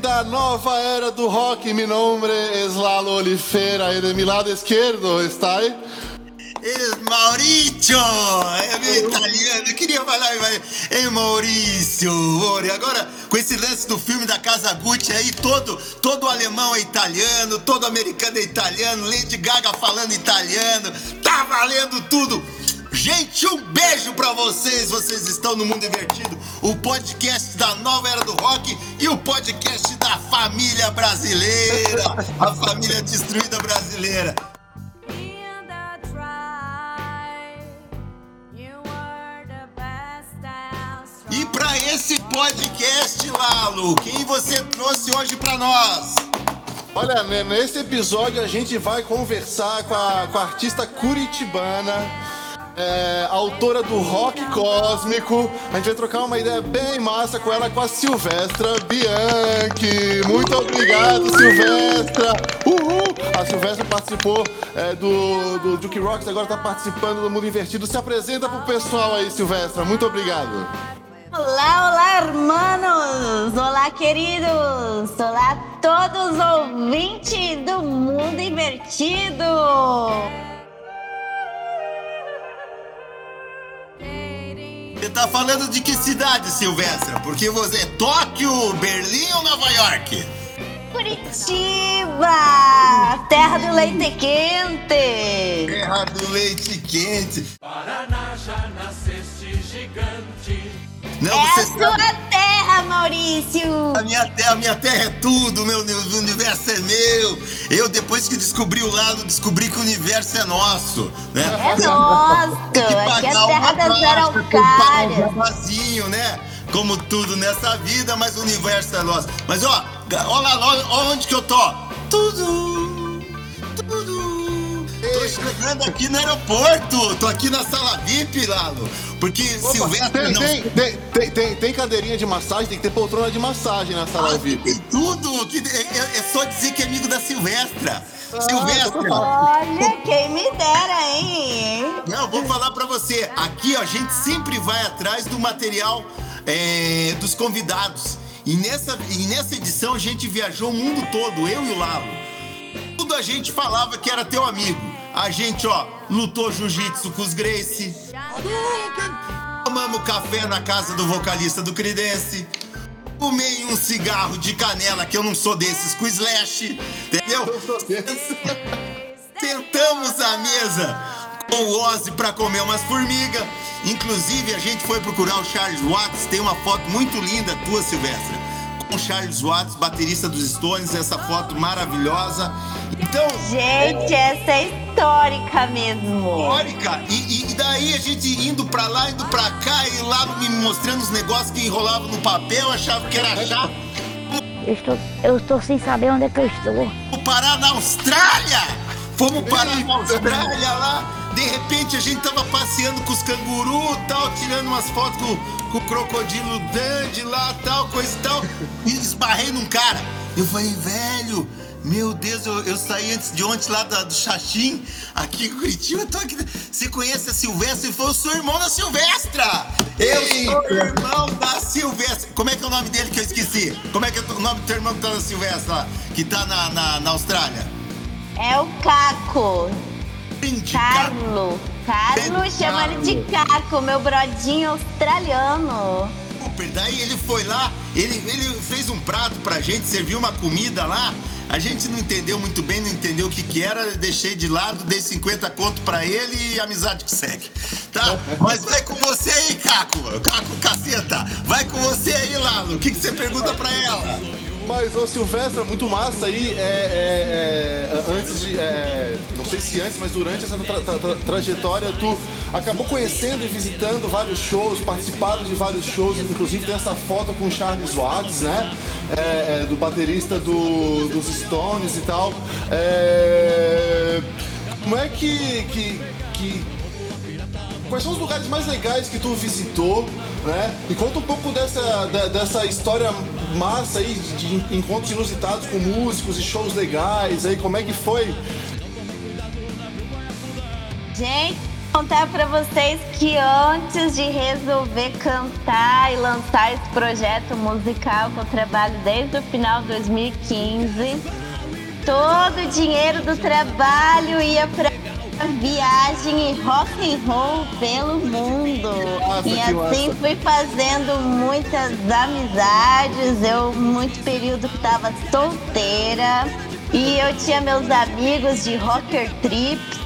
da nova era do rock. Mi nombre es Lalo Oliveira e de mi lado esquerdo está aí. Maurício! É italiano, eu queria falar, mas é Maurício! Agora, com esse lance do filme da Casa Gucci aí, todo, todo alemão é italiano, todo americano é italiano, Lady Gaga falando italiano, tá valendo tudo! Gente, um beijo pra vocês! Vocês estão no Mundo Invertido, o podcast da nova era do rock e o podcast da família brasileira, a família destruída brasileira. E para esse podcast, Lalo, quem você trouxe hoje para nós? Olha, nesse episódio a gente vai conversar com a, com a artista curitibana, é, autora do rock cósmico. A gente vai trocar uma ideia bem massa com ela, com a Silvestra Bianchi. Muito obrigado, Silvestra! Uhul! A Silvestra participou é, do, do Duke Rocks, agora está participando do Mundo Invertido. Se apresenta pro pessoal aí, Silvestra. Muito obrigado. Olá, olá, hermanos! Olá, queridos! Olá, todos os ouvintes do Mundo Invertido! Você tá falando de que cidade, Silvestra? Porque você é Tóquio, Berlim ou Nova York? Curitiba! Terra do leite quente! Terra do leite quente! Paraná já nasceste gigante. Não, é você a sua sabe, terra, Maurício! a minha terra, a minha terra é tudo, meu o universo é meu. Eu depois que descobri o lado, descobri que o universo é nosso, né? É nosso! Tem que Aqui é a pagar terra das tem pagar araucárias! jabazinho, né? Como tudo nessa vida, mas o universo é nosso. Mas ó, olha lá, olha onde que eu tô. Tudo, tudo. Tô chegando aqui no aeroporto. Tô aqui na sala VIP, Lalo. Porque Silvestre Tem, não tem, tem, tem, tem, tem cadeirinha de massagem, tem que ter poltrona de massagem na sala Ah, VIP. tem tudo. Que, é, é- só dizer que é amigo da Silvestra. Silvestra. Olha, quem me dera, hein? Não, vou falar pra você. Aqui, ó, a gente sempre vai atrás do material é, dos convidados. E nessa, e nessa edição a gente viajou o mundo todo, eu e o Lalo. A gente falava que era teu amigo. A gente, ó, lutou jiu-jitsu com os Gracie. Tomamos café na casa do vocalista do Creedence. Fumei um cigarro de canela, que eu não sou desses, com Slash. Entendeu? Sentamos à mesa com o Ozzy pra comer umas formigas. Inclusive, a gente foi procurar o Charles Watts. Tem uma foto muito linda tua, Silvestra. Com o Charles Watts, baterista dos Stones. Essa foto maravilhosa. Então, Gente, essa é histórica mesmo. histórica. E, e- daí a gente indo pra lá, indo pra cá. E lá me mostrando os negócios que enrolavam no papel. Achava que era chato. Eu estou, eu estou sem saber onde é que eu estou. Fomos parar na Austrália! Fomos parar na Austrália lá. De repente a gente tava passeando com os cangurus e tal, tirando umas fotos com, com o crocodilo Dandy lá tal, coisa e tal. E esbarrei num cara. Eu falei, velho, meu Deus, eu, eu saí antes de ontem lá da- do Xaxim, aqui em Curitiba, tô aqui. Você conhece a Silvestra? Ele falou, eu sou irmão da Silvestra! Eu sou irmão da Silvestra. Como é que é o nome dele que eu esqueci? Como é que é o nome do teu irmão que tá na Silvestra lá? Que tá na, na, na Austrália? É o Caco. Gente, Carlo. Carlo Bem, chama ele de Caco, meu brodinho australiano. Daí ele foi lá, ele, ele fez um prato pra gente, serviu uma comida lá. A gente não entendeu muito bem, não entendeu o que que era, deixei de lado, dei 50 conto pra ele e amizade que segue. Tá? Mas vai com você aí, Caco. Caco, caceta. Vai com você aí, Lalo. O que que você pergunta pra ela? Mas, ô Silvestra, muito massa aí, é, é, é, antes de, é, não sei se antes, mas durante essa tra- tra- tra- trajetória, tu acabou conhecendo e visitando vários shows, participado de vários shows, inclusive tem essa foto com o Charles Watts, né, É, é, do baterista do, dos Stones e tal. É, como é que, que, que Quais são os lugares mais legais que tu visitou, né? E conta um pouco dessa, dessa história massa aí de, de encontros inusitados com músicos e shows legais aí, como é que foi? Gente, contar para vocês que antes de resolver cantar e lançar esse projeto musical que eu trabalho desde o final de 2015, todo o dinheiro do trabalho ia para viagem e rock and roll pelo mundo. Nossa, e assim massa. fui fazendo muitas amizades. Eu muito período que tava solteira e eu tinha meus amigos de rocker trips.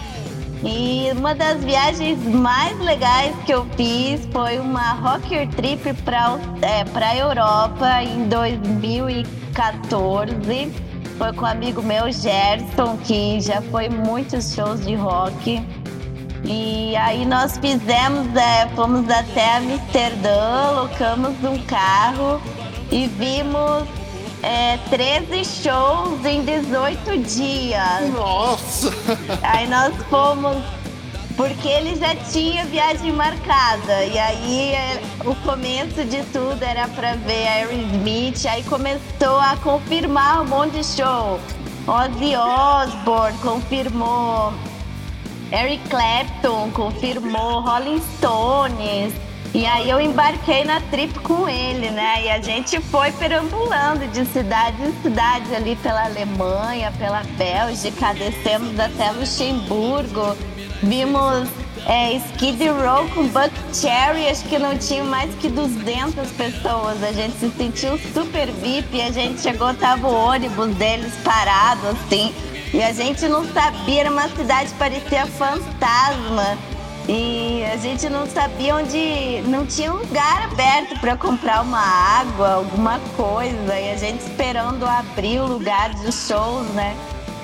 E uma das viagens mais legais que eu fiz foi uma rocker trip para é, a Europa em 2014. Foi com um amigo meu, Gerson, que já foi muitos shows de rock. E aí nós fizemos, é, fomos até Amsterdã, alocamos um carro e vimos é, 13 shows em 18 dias. Nossa! Aí nós fomos, porque ele já tinha viagem marcada. E aí é, o começo de tudo era pra ver Aerosmith. Aí começou a confirmar um monte de show. Ozzy Osbourne confirmou. Eric Clapton confirmou. Rolling Stones. E aí eu embarquei na trip com ele, né? E a gente foi perambulando de cidade em cidade ali pela Alemanha, pela Bélgica, descemos até Luxemburgo, vimos é, Skid Row com Buck Cherry, acho que não tinha mais que 200 pessoas. A gente se sentiu super VIP a gente chegou, tava o ônibus deles parado assim. E a gente não sabia, era uma cidade parecia fantasma. E a gente não sabia onde. Não tinha lugar aberto para comprar uma água, alguma coisa. E a gente esperando abrir o lugar dos shows, né?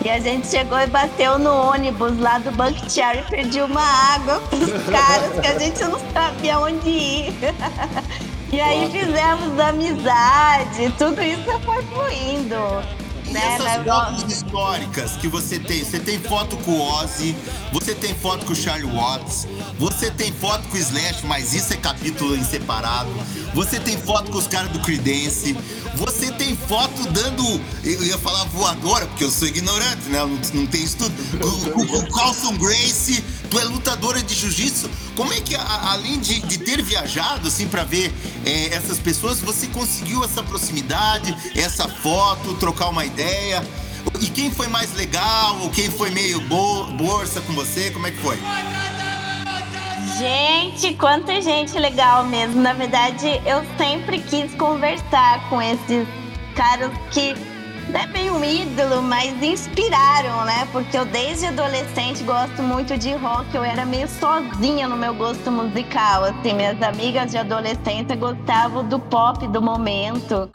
E a gente chegou e bateu no ônibus lá do Cherry e pediu uma água pros caras que a gente não sabia onde ir. E aí fizemos amizade, tudo isso foi fluindo. E Né? essas Levou- fotos históricas que você tem? Você tem foto com o Ozzy, você tem foto com o Charlie Watts, você tem foto com o Slash, mas isso é capítulo em separado. Você tem foto com os caras do Creedence. Você tem foto dando. Eu ia falar voadora, porque eu sou ignorante, né? Não, não tenho estudo. Com- Com com o Carlson Grace, tu é lutadora de jiu-jitsu. Como é que, a- além de, de ter viajado, assim, pra ver é, essas pessoas, você conseguiu essa proximidade, essa foto, trocar uma ideia? E quem foi mais legal? Ou quem foi meio bo bolsa com você? Como é que foi? Gente, quanta gente legal mesmo. Na verdade, eu sempre quis conversar com esses caras que não é bem um ídolo, mas inspiraram, né? Porque eu desde adolescente gosto muito de rock. Eu era meio sozinha no meu gosto musical. Assim, minhas amigas de adolescência gostavam do pop do momento.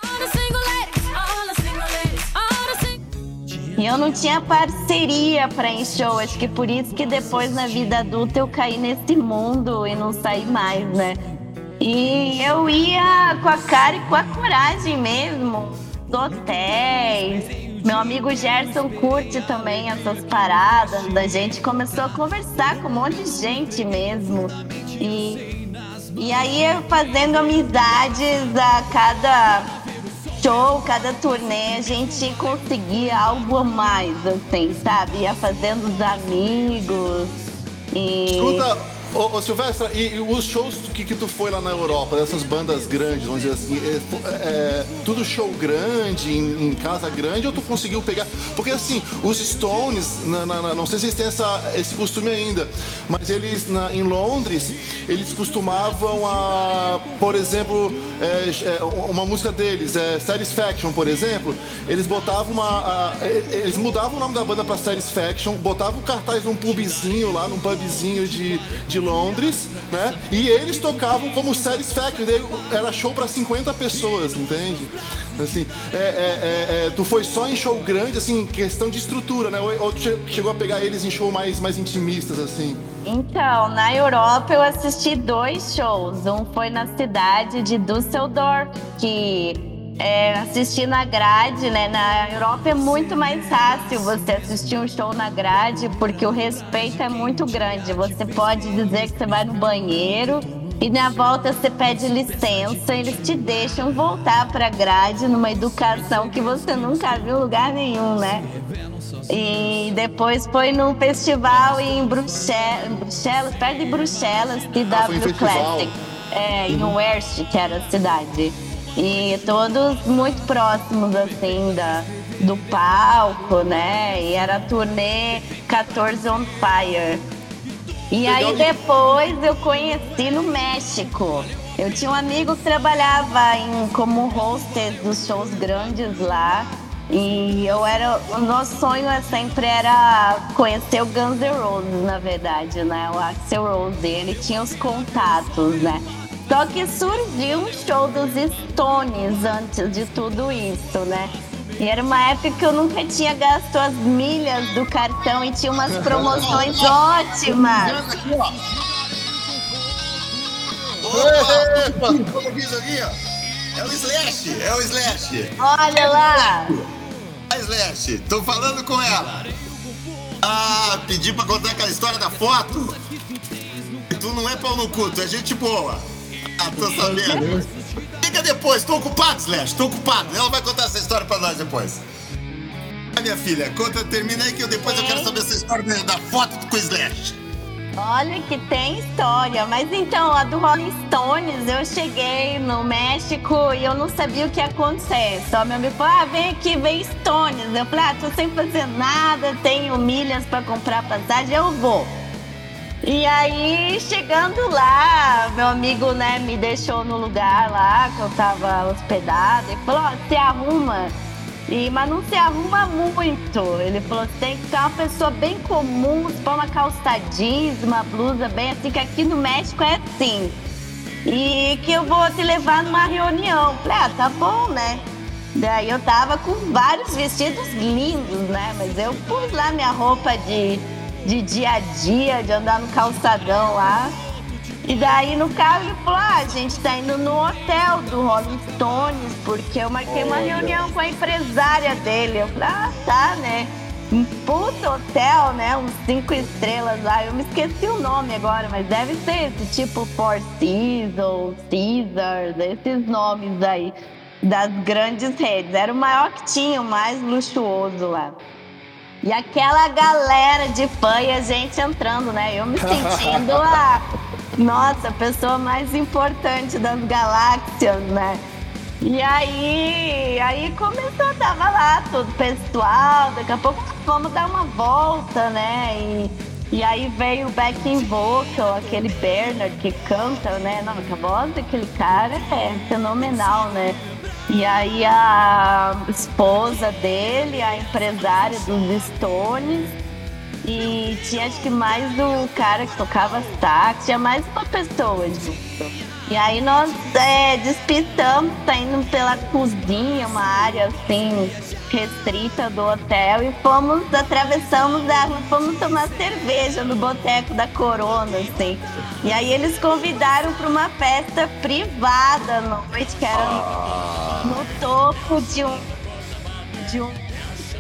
E eu não tinha parceria pra ir em show. Acho que por isso que depois na vida adulta eu caí nesse mundo e não saí mais, né? E eu ia com a cara e com a coragem mesmo. Hotéis. Meu amigo Gerson curte também essas paradas. Da gente começou a conversar com um monte de gente mesmo. E, e aí fazendo amizades a cada show, cada turnê, a gente conseguia algo a mais, assim, sabe? Ia fazendo os amigos e... Escuta, ô, ô Silvestra, e, e os shows que, que tu foi lá na Europa, dessas bandas grandes, vamos dizer assim, é, fo- é, tudo show grande, em, em casa grande, ou tu conseguiu pegar? Porque assim, os Stones, na- na- na- não sei se eles têm essa, esse costume ainda, mas eles em Londres, eles costumavam a, por exemplo, é, é, uma música deles, é, Satisfaction, por exemplo, eles botavam uma. a- eles mudavam o nome da banda pra Satisfaction, botavam o cartaz num pubzinho lá, num pubzinho de, de Londres, né? E eles tocavam como Satisfaction, daí era show pra 50 pessoas, entende? Assim, é, é, é, é, tu foi só em show grande, assim, questão de estrutura, né? Ou, ou chegou a pegar eles em show mais, mais intimistas, assim? Então, na Europa eu assisti dois shows. Um foi na cidade de Düsseldorf, que é, assisti na grade, né? Na Europa é muito mais fácil você assistir um show na grade, porque o respeito é muito grande. Você pode dizer que você vai no banheiro E na volta você pede licença, eles te deixam voltar pra grade numa educação que você nunca viu em lugar nenhum, né? E depois foi num festival em Bruxelas, Bruxelas perto de Bruxelas, que dá Ah, pro. Classic. É, em Werst, que era a cidade. E todos muito próximos, assim, da, do palco, né? E era a turnê 14 on Fire. E aí depois eu conheci no México. Eu tinha um amigo que trabalhava em, como hostess dos shows grandes lá. E eu era. O nosso sonho é sempre era conhecer o Guns N' Roses, na verdade, né? O Axel Rose, ele tinha os contatos, né? Só que surgiu um show dos Stones antes de tudo isso, né? E era uma época que eu nunca tinha gasto as milhas do cartão e tinha umas promoções ótimas. É o Slash, é o Slash. Olha lá! A Slash, tô falando com ela. Ah, pedi pra contar aquela história da foto. Tu não é pau no cu, tu é gente boa. Ah, tô sabendo. Liga depois, tô ocupado, Slash, tô ocupado. Ela vai contar essa história pra nós depois. Ah, minha filha, conta, termina aí que eu, depois eu quero saber essa história da, foto com o Slash. Olha que tem história. Mas então, a do Rolling Stones, eu cheguei no México e eu não sabia o que ia acontecer. Só meu amigo falou: ah, vem aqui, vem Stones. Eu falei: ah, tô sem fazer nada, tenho milhas pra comprar passagem, eu vou. E aí, chegando lá, meu amigo, né, me deixou no lugar lá que eu tava hospedada e falou, ó, se arruma. E, mas não se arruma muito. Ele falou, tem que ser uma pessoa bem comum, se põe uma calça jeans, uma blusa bem assim, que aqui no México é assim. E que eu vou te levar numa reunião. Falei, ah, tá bom, né? Daí eu tava com vários vestidos lindos, né? Mas eu pus lá minha roupa de, de dia a dia, de andar no calçadão lá. E daí no carro ele falou: ah, a gente tá indo no hotel do Rolling Stones, porque eu marquei uma reunião com a empresária dele. Eu falei, ah, tá, né? Um puto hotel, né? Uns cinco estrelas lá. Eu me esqueci o nome agora, mas deve ser esse tipo Four Seasons, Caesars, esses nomes aí das grandes redes. Era o maior que tinha, o mais luxuoso lá. E aquela galera de fã e a gente entrando, né? Eu me sentindo a, nossa, a pessoa mais importante das galáxias, né? E aí, aí começou, tava lá todo pessoal, daqui a pouco vamos dar uma volta, né? E, e aí veio o backing vocal, aquele Bernard que canta, né? Não, a voz daquele cara é fenomenal, né? E aí a esposa dele, a empresária dos Stones, e tinha acho que mais o cara que tocava sax, tinha mais uma pessoa junto. E aí nós é, despistamos, tá indo pela cozinha, uma área assim restrita do hotel, e fomos, atravessamos a rua, fomos tomar cerveja no boteco da Corona, assim. E aí eles convidaram para uma festa privada à noite, que era no, no topo de um, de um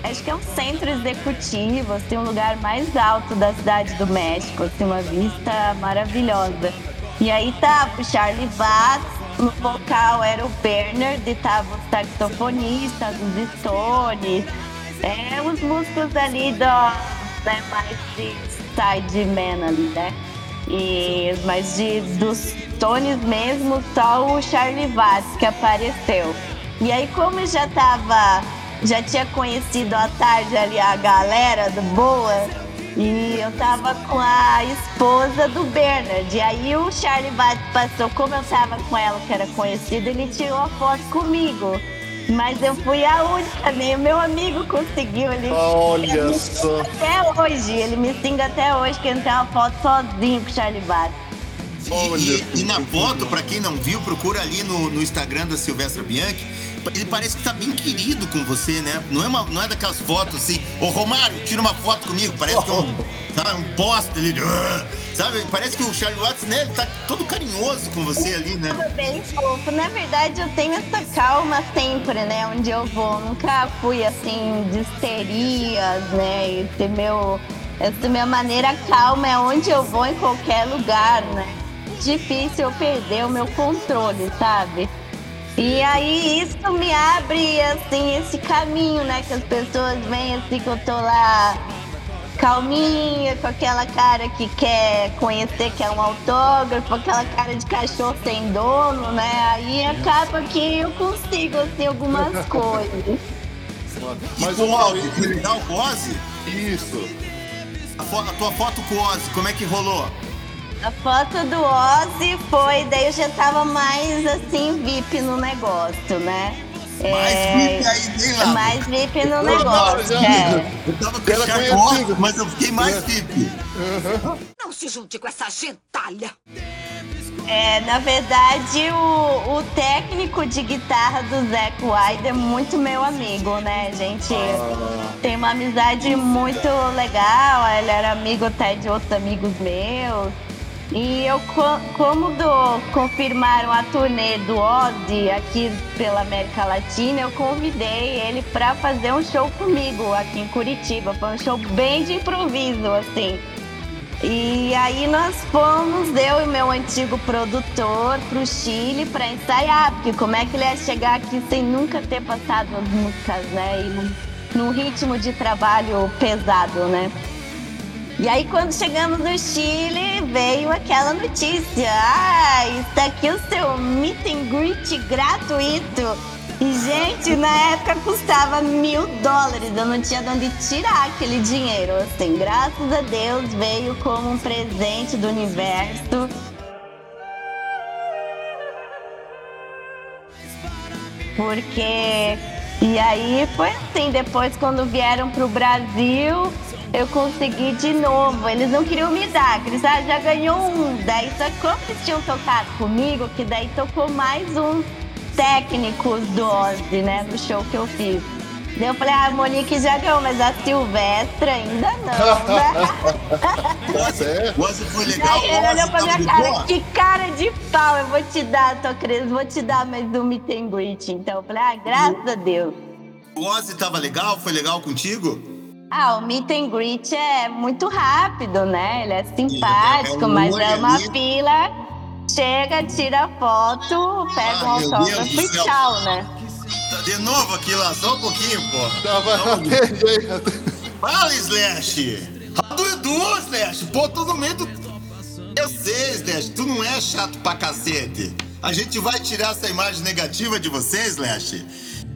acho que é um centro executivo, assim, um lugar mais alto da cidade do México, assim, uma vista maravilhosa. E aí tava o Charlie Watts, no vocal era o Bernard, e tava o saxofonista dos Stones, é, os músicos ali do, né, mais de sideman ali, né? E, mas de, dos Stones mesmo, só o Charlie Watts que apareceu. E aí como já tava já tinha conhecido à tarde ali a galera do Boa e eu tava com a esposa do Bernard. E aí o Charlie Watts passou, como eu tava com ela, que era conhecida, ele tirou a foto comigo. Mas eu fui a única, nem o meu amigo conseguiu. Ele, Olha ele só. Até hoje, ele me xinga até hoje que ele tem uma foto sozinho com o Charlie Watts. E, e- e na foto, pra quem não viu, procura ali no, no Instagram da Silvestra Bianchi. Ele parece que tá bem querido com você, né? Não é, uma, não é daquelas fotos assim, ô Romário, tira uma foto comigo. Parece que é um, sabe, um poste ali. de, "Ah", Sabe? Parece que o Charlie Watts, né? Ele tá todo carinhoso com você ali, né? Tudo bem fofo. Na verdade, eu tenho essa calma sempre, né? Onde eu vou. Nunca fui assim de histerias, né? Esse meu, essa minha maneira calma é onde eu vou em qualquer lugar, né? Difícil eu perder o meu controle, sabe? E aí isso me abre assim esse caminho, né? Que as pessoas veem assim que eu tô lá calminha, com aquela cara que quer conhecer, que é um autógrafo, aquela cara de cachorro sem dono, né? Aí acaba que eu consigo assim algumas coisas. Mas o com o Ozzy? Isso. A, a tua foto com o Ozzy, como é que rolou? A foto do Ozzy foi, daí eu já tava mais assim, VIP no negócio, né? Mais VIP aí, nem lá. Mais VIP no não, negócio, é. Eu tava com. Ozzy, mas eu fiquei mais VIP. Não se junte com essa gentalha. É, na verdade, o, o técnico de guitarra do Zac Wilde é muito meu amigo, né? A gente tem uma amizade muito legal. Ele era amigo até de outros amigos meus. E eu, co- como do, confirmaram a turnê do Ozzy aqui pela América Latina, eu convidei ele para fazer um show comigo aqui em Curitiba. Foi um show bem de improviso, assim. E aí nós fomos, eu e meu antigo produtor, pro Chile para ensaiar, porque como é que ele ia chegar aqui sem nunca ter passado as músicas, né? E num, num ritmo de trabalho pesado, né? E aí quando chegamos no Chile, veio aquela notícia. Ah, está aqui o seu meet and greet gratuito. E, gente, na época custava mil dólares. Eu não tinha de onde tirar aquele dinheiro. Assim, graças a Deus veio como um presente do universo. Porque. E aí foi assim, depois quando vieram pro Brasil, eu consegui de novo. Eles não queriam me dar, que eles ah, já ganhou um. Daí só que como eles tinham tocado comigo, que daí tocou mais uns técnicos do Ozzy, né? No show que eu fiz. Daí eu falei, ah, a Monique já ganhou, mas a Silvestre ainda não, né? O Ozzy, É. foi legal. Daí ele olhou pra minha cara, boa. que cara de pau, eu vou te dar, tô acreditando, vou te dar mais um meet and greet. Então eu falei, ah, graças a Deus. O Ozzy tava legal? Foi legal contigo? Ah, o meet and greet é muito rápido, né? Ele é simpático, É mas é uma ali. fila, chega, tira foto, pega Ah, um autógrafo e tchau, né? Tá de novo aqui lá, só um pouquinho, porra. Tava Fala, Slash! Do Edu, Slash! Pô, tô no meio do. Eu sei, Slash, tu não é chato pra cacete. A gente vai tirar essa imagem negativa de você, Slash.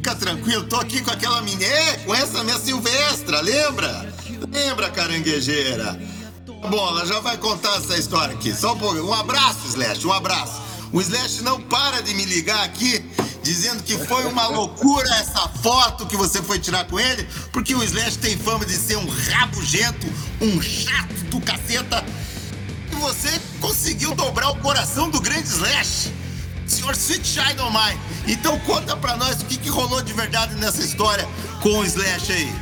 Fica tranquilo, tô aqui com aquela menina, é, com essa minha Silvestra, lembra? Lembra, caranguejeira? Tá Bom, ela já vai contar essa história aqui. Só um pouquinho. Um abraço, Slash, um abraço. O Slash não para de me ligar aqui dizendo que foi uma loucura essa foto que você foi tirar com ele, porque o Slash tem fama de ser um rabugento, um chato do caceta. E você conseguiu dobrar o coração do grande Slash. Senhor Sweet On Mine. Então conta pra nós o que, que rolou de verdade nessa história com o Slash aí.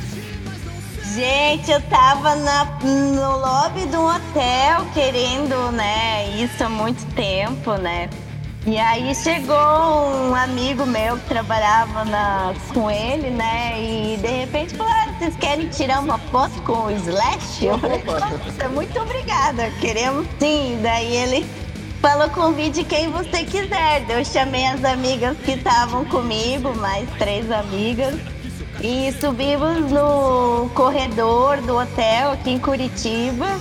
Gente, eu tava na- no lobby de um hotel querendo, né, isso há muito tempo, né? E aí chegou um amigo meu que trabalhava na- com ele, né? E de repente falou, ah, vocês querem tirar uma foto com o Slash? Eu falei, muito obrigada, queremos sim. Daí ele falou, convide quem você quiser. Eu chamei as amigas que estavam comigo, mais três amigas. E subimos no corredor do hotel aqui em Curitiba.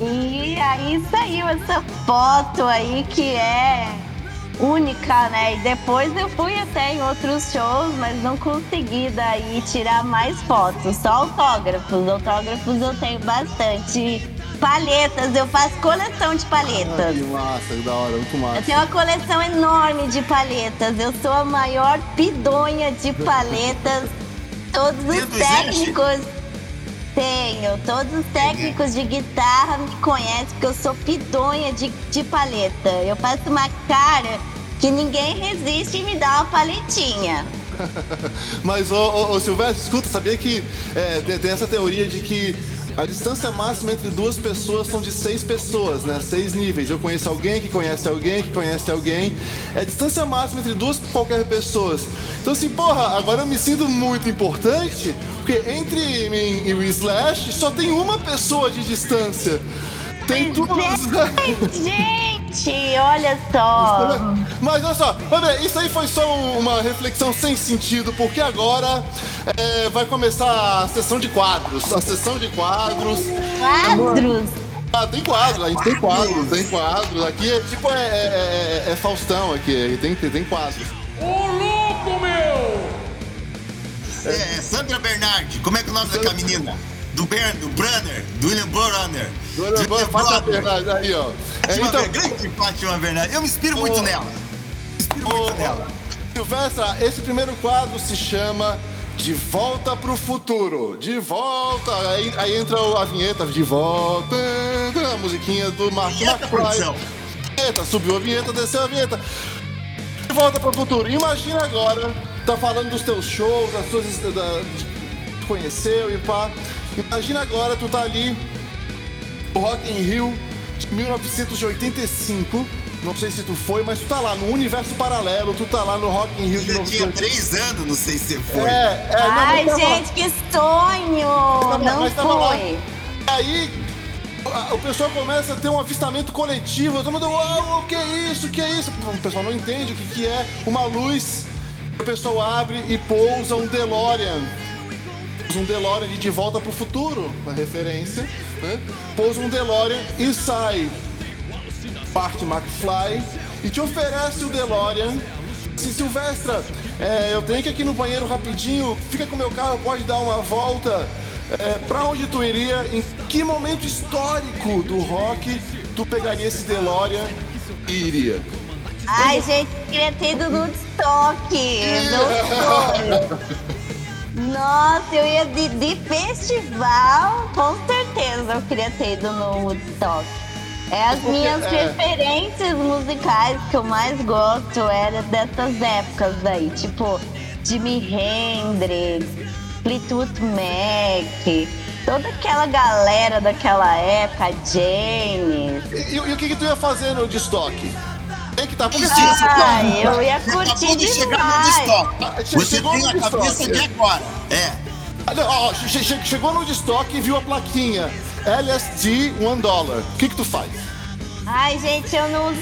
E aí saiu essa foto aí que é única, né? E depois eu fui até em outros shows, mas não consegui daí tirar mais fotos, só autógrafos. Autógrafos eu tenho bastante. Palhetas, eu faço coleção de palhetas. Que massa, que da hora, muito Eu massa. tenho uma coleção enorme de palhetas. Eu sou a maior pidonha de palhetas. Todos os técnicos. Tenho. Todos os técnicos de guitarra me conhecem porque eu sou pidonha de, de paleta. Eu faço uma cara que ninguém resiste e me dá uma paletinha. Mas, ô, ô, ô, Silvestre, escuta, sabia que é, tem essa teoria de que a distância máxima entre duas pessoas são de seis pessoas, né? Seis níveis. Eu conheço alguém que conhece alguém que conhece alguém. É a distância máxima entre duas qualquer pessoas. Então, assim, porra, agora eu me sinto muito importante, porque entre mim e o Slash só tem uma pessoa de distância. Tem duas. Gente, Gente, olha só. Mas olha só, André, isso aí foi só um- uma reflexão sem sentido, porque agora é, vai começar a sessão de quadros. A sessão de quadros. Quadros. Ah, tem quadros, a gente tem quadros, tem quadros. Aqui é tipo é, é- é- é Faustão aqui, tem, tem, quadros. É, Sandra Bernardi, como é que é o nome daquela menina? Do, Ber, do Brunner, do William Bonner. Do William Bonner, Fátima Bernardi, aí, ó. É, então- Ber- grande Fátima Bernardi. Eu me inspiro muito nela. Me inspiro Ô, muito nela. Silvestra, esse primeiro quadro se chama De Volta pro Futuro. De volta. Aí, aí entra a vinheta de volta. A musiquinha do Mark Vinheta, McFly. Vinheta, subiu a vinheta, desceu a vinheta. De volta pro futuro. Imagina agora, tá falando dos teus shows, das tuas. Da, conheceu e pá. Imagina agora, tu tá ali, o Rock in Rio de 1985. Não sei se tu foi, mas tu tá lá no universo paralelo, tu tá lá no Rock in Rio de Eu novo. tinha três anos, não sei se você foi. É, é, não, Ai, lá. gente, que sonho! Tava- Não mas tava lá. foi. Aí o pessoal começa a ter um avistamento coletivo, todo mundo, uau, o que é isso, o que é isso? O pessoal não entende o que, que é uma luz. O pessoal abre e pousa um DeLorean. Pousa Um DeLorean de, volta pro futuro, uma referência, né? Pousa um DeLorean e sai Bart McFly e te oferece o DeLorean. Se Silvestra, é, eu tenho que ir aqui no banheiro rapidinho, fica com meu carro, pode dar uma volta. É, pra onde tu iria? Em que momento histórico do rock tu pegaria esse DeLorean e iria? Ai, gente, queria ter ido no sonho. Nossa, eu ia de, de festival, com certeza eu queria ter ido no Woodstock. É as minhas é. referências musicais que eu mais gosto era dessas épocas daí, tipo Jimi Hendrix, Fleetwood Mac, toda aquela galera daquela época, James. E, e- e o que, que tu ia fazer no destoque? Tem que tá Isso, assim, isso, Ai, eu ia Você curtir de chegar no demais. estoque. Você Você chegou tem no a cabeça estoque. de agora. É. Ah, ó, che- che- chegou no destoque e viu a plaquinha LSD 1 dólar. O que, que tu faz? Ai, gente, eu não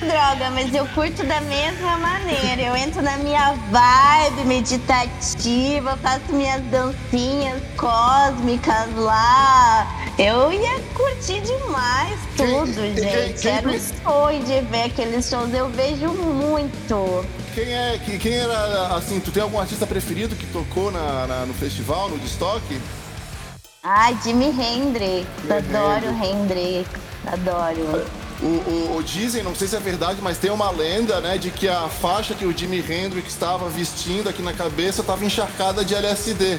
droga, mas eu curto da mesma maneira. Eu entro na minha vibe meditativa, faço minhas dancinhas cósmicas lá. Eu ia curtir demais tudo, quem- gente. quem- Era um sonho de ver aqueles shows. Eu vejo muito. Quem é, que- quem era, assim, tu tem algum artista preferido que tocou na, na- no festival, no destoque? Ai, Jimi Hendrix. Adoro Hendrix. Adoro. O, o- o- dizem, não sei se é verdade, mas tem uma lenda, né, de que a faixa que o Jimi Hendrix estava vestindo aqui na cabeça estava encharcada de LSD.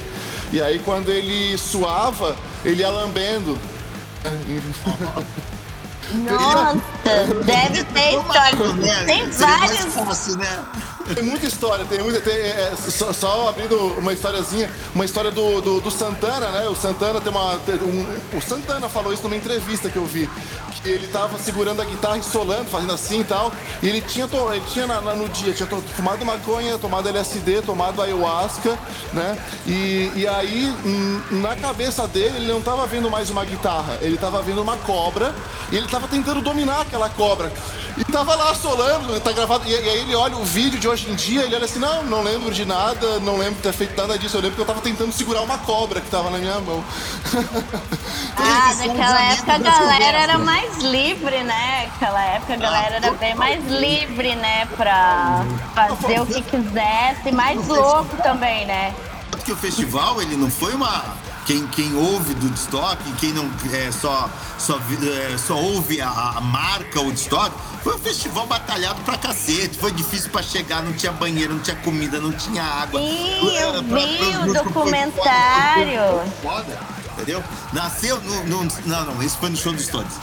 E aí quando ele suava, ele ia lambendo. Nossa, deve ter história. Tem vários fácil, né? Tem muita história, tem muita. Tem, é, só, só abrindo uma historiazinha, uma história do, do, do Santana, né? O Santana tem uma. tem um- o Santana falou isso numa entrevista que eu vi. Que ele tava segurando a guitarra e solando, fazendo assim e tal. E ele tinha, ele tinha na- na- no dia, tinha fumado maconha, tomado LSD, tomado ayahuasca, né? E, e aí, hum, na cabeça dele, ele não tava vendo mais uma guitarra, ele tava vendo uma cobra e ele tava tentando dominar aquela cobra. E tava lá solando, tá gravado. E, e aí ele olha o vídeo de hoje em dia, ele olha assim, não, não lembro de nada, não lembro de ter feito nada disso, eu lembro que eu tava tentando segurar uma cobra que tava na minha mão. Ah, naquela época a galera era mais livre, né? Naquela época a galera era bem mais livre, né? Pra fazer o que quisesse. Mais louco também, né? Que o festival, ele não foi uma... Quem, quem ouve do Woodstock, quem não é, só, só, é, só ouve a, a marca Woodstock, foi um festival batalhado pra cacete. Foi difícil pra chegar, não tinha banheiro, não tinha comida, não tinha água. Sim, eu É, vi pra- o documentário. foda, foda, Entendeu? Nasceu no, no- Não, não, esse foi no show dos Stones.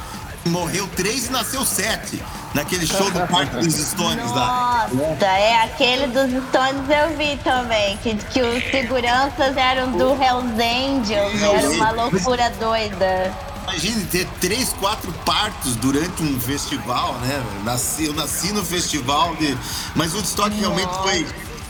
Morreu três e nasceu sete. Naquele show do Parque dos Stones lá. Nossa, é aquele dos Stones eu vi também, que, que os seguranças eram do Hells Angels, era uma loucura doida. Imagine ter três, quatro partos durante um festival, né? Nasci, eu nasci no festival, de... mas o Woodstock realmente foi,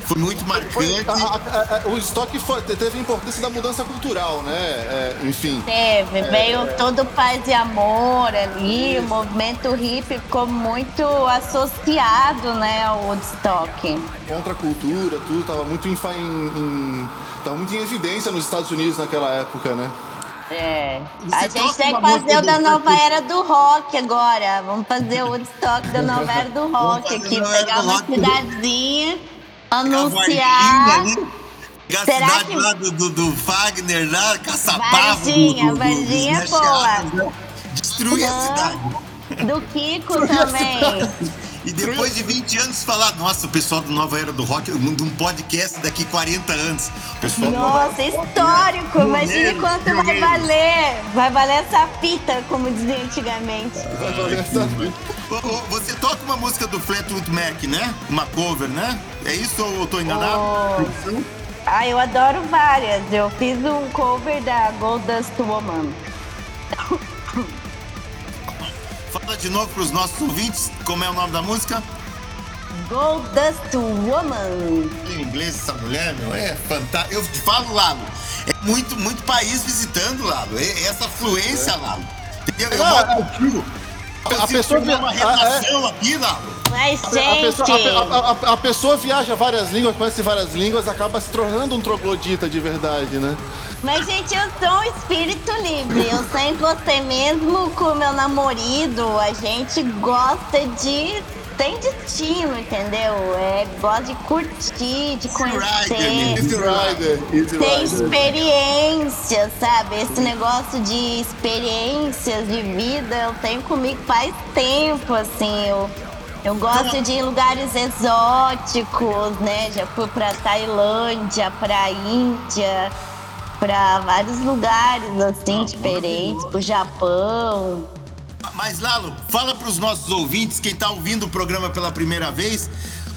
foi muito marcante. A- a- a- o estoque foi- teve a importância da mudança cultural, né? É, enfim. Teve, veio todo paz e amor ali, o movimento hippie ficou muito associado, né, ao Woodstock. Contra a cultura, tudo, tava muito em, em, em- tava muito em evidência nos Estados Unidos naquela época, né? É. Você A gente tem que fazer o da do- nova era do rock agora. Vamos fazer o Woodstock da nova era do rock aqui. Pegar uma cidadezinha, anunciar. né? A Será cidade que- lá do, do, do Wagner, lá, Caçapava. Varginha, Varginha é dos boa. Né? Destruir a cidade. Do Kiko também. E depois de 20 anos falar, nossa, o pessoal do Nova Era do Rock, de um podcast daqui 40 anos. O pessoal Nossa, histórico! Imagine Pioneiro, quanto vai pioneiro. valer. Vai valer essa fita, como dizia antigamente. Ô, ô, Você toca uma música do Fleetwood Mac, né? Uma cover, né? É isso ou eu tô enganado? Oh. Ah, eu adoro várias. Eu fiz um cover da Goldust Woman. Fala de novo pros nossos ouvintes, como é o nome da música? Goldust Woman. Em inglês essa mulher, meu, é fantástico. Eu te falo, Lalo, é muito, muito país visitando, Lalo. É- Essa fluência, Lalo. Entendeu? Eu moro é- contigo. a pessoa formar uma vê- a- é- redação aqui, Lalo. Mas, A gente, a- a- a pessoa viaja várias línguas, conhece várias línguas, acaba se tornando um troglodita de verdade, né? Mas, gente, eu sou um espírito livre. Eu sei você mesmo com meu namorado, a gente gosta de. Tem destino, entendeu? É, gosta de curtir, de conhecer. Easy Rider, Tem Rider. experiência, sabe? Esse negócio de experiências de vida eu tenho comigo faz tempo, assim. Eu, eu gosto de lugares exóticos, né? Já fui pra Tailândia, pra Índia, pra vários lugares, assim, diferentes, pro Japão. Mas, Lalo, fala pros nossos ouvintes, quem tá ouvindo o programa pela primeira vez,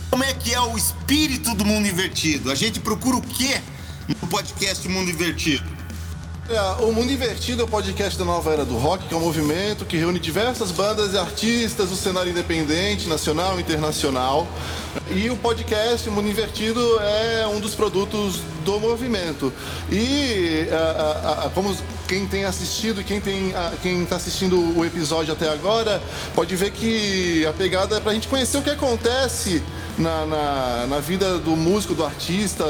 como é que é o espírito do mundo invertido? A gente procura o quê no podcast Mundo Invertido? É, o Mundo Invertido é o podcast da Nova Era do Rock, que é um movimento que reúne diversas bandas e artistas do cenário independente, nacional e internacional. E o podcast Mundo Invertido é um dos produtos do movimento. E a- a- a- como quem tem assistido quem tem a- quem está assistindo o episódio até agora pode ver que a pegada é para a gente conhecer o que acontece na, na, na vida do músico, do artista,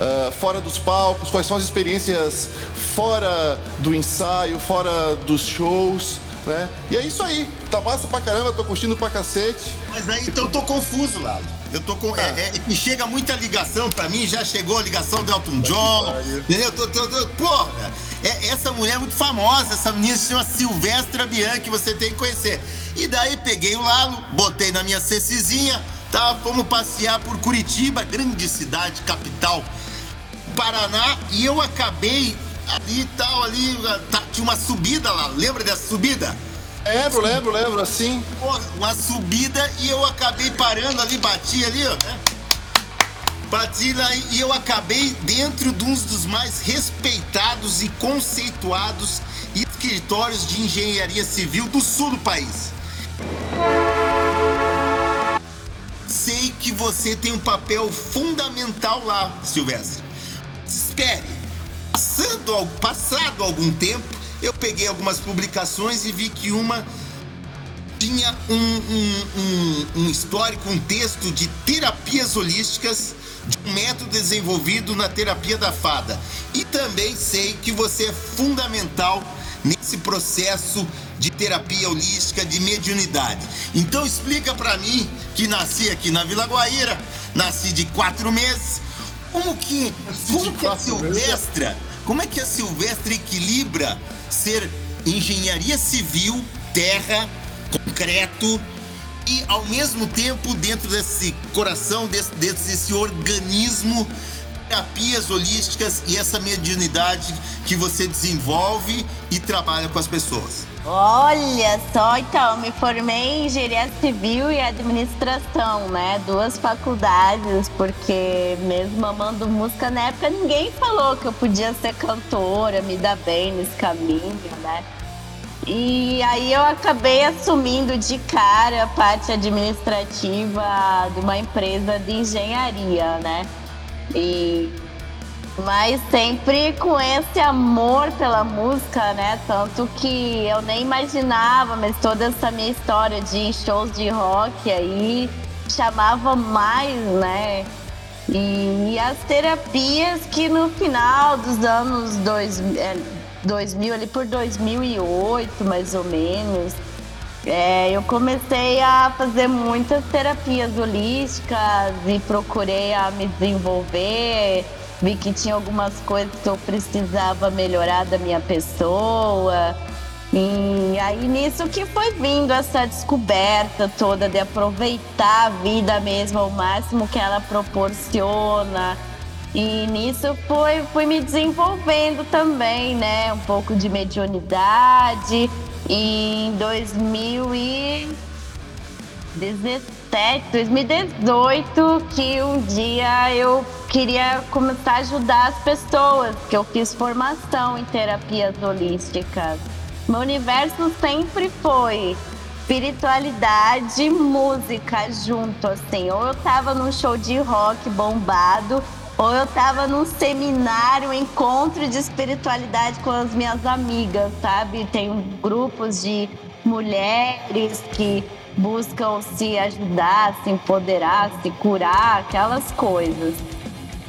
ah, fora dos palcos, quais são as experiências fora do ensaio, fora dos shows, né? E é isso aí, tá massa pra caramba, tô curtindo pra cacete. Mas aí então eu tô confuso, Lalo. Eu tô com. É, é, que chega muita ligação pra mim, já chegou a ligação do Elton John. Entendeu? Tô, tô, tô- porra, é, essa mulher é muito famosa, essa menina se chama Silvestra Bianchi, você tem que conhecer. E daí peguei o Lalo, botei na minha cecizinha, tá? Fomos passear por Curitiba, grande cidade, capital. Paraná, e eu acabei ali e tal, ali, tá, tinha uma subida lá, lembra dessa subida? Lembro, lembro, lembro, assim. Uma subida e eu acabei parando ali, bati ali, ó, né? Bati lá e eu acabei dentro de um dos mais respeitados e conceituados escritórios de engenharia civil do sul do país. Sei que você tem um papel fundamental lá, Silvestre. Espere. Passando, passado algum tempo, eu peguei algumas publicações e vi que uma tinha um, um, um, um histórico, um texto de terapias holísticas, de um método desenvolvido na terapia da fada. E também sei que você é fundamental nesse processo de terapia holística, de mediunidade. Então explica pra mim, que nasci aqui na Vila Guaíra, nasci de quatro meses, como que, como que a? Silvestra, como é que a Silvestre equilibra ser engenharia civil, terra, concreto e ao mesmo tempo dentro desse coração, desse, desse organismo, terapias holísticas e essa mediunidade que você desenvolve e trabalha com as pessoas. Olha só, então, me formei em engenharia civil e administração, né? Duas faculdades, porque mesmo amando música na época, ninguém falou que eu podia ser cantora, me dar bem nesse caminho, né? E aí eu acabei assumindo de cara a parte administrativa de uma empresa de engenharia, né? E mas sempre com esse amor pela música, né? Tanto que eu nem imaginava, mas toda essa minha história de shows de rock aí chamava mais, né? E as terapias que no final dos anos dois, é, 2000, ali por 2008 mais ou menos, é, eu comecei a fazer muitas terapias holísticas e procurei a me desenvolver. Vi que tinha algumas coisas que eu precisava melhorar da minha pessoa. E aí nisso que foi vindo essa descoberta toda de aproveitar a vida mesmo ao máximo que ela proporciona. E nisso foi, fui me desenvolvendo também, né? Um pouco de mediunidade. E em 2017, 2018, que um dia eu queria começar a ajudar as pessoas, que eu fiz formação em terapias holísticas. Meu universo sempre foi espiritualidade, música junto, assim. Ou eu tava num show de rock bombado, ou eu tava num seminário, um encontro de espiritualidade com as minhas amigas, sabe? Tem grupos de mulheres que buscam se ajudar, se empoderar, se curar, aquelas coisas.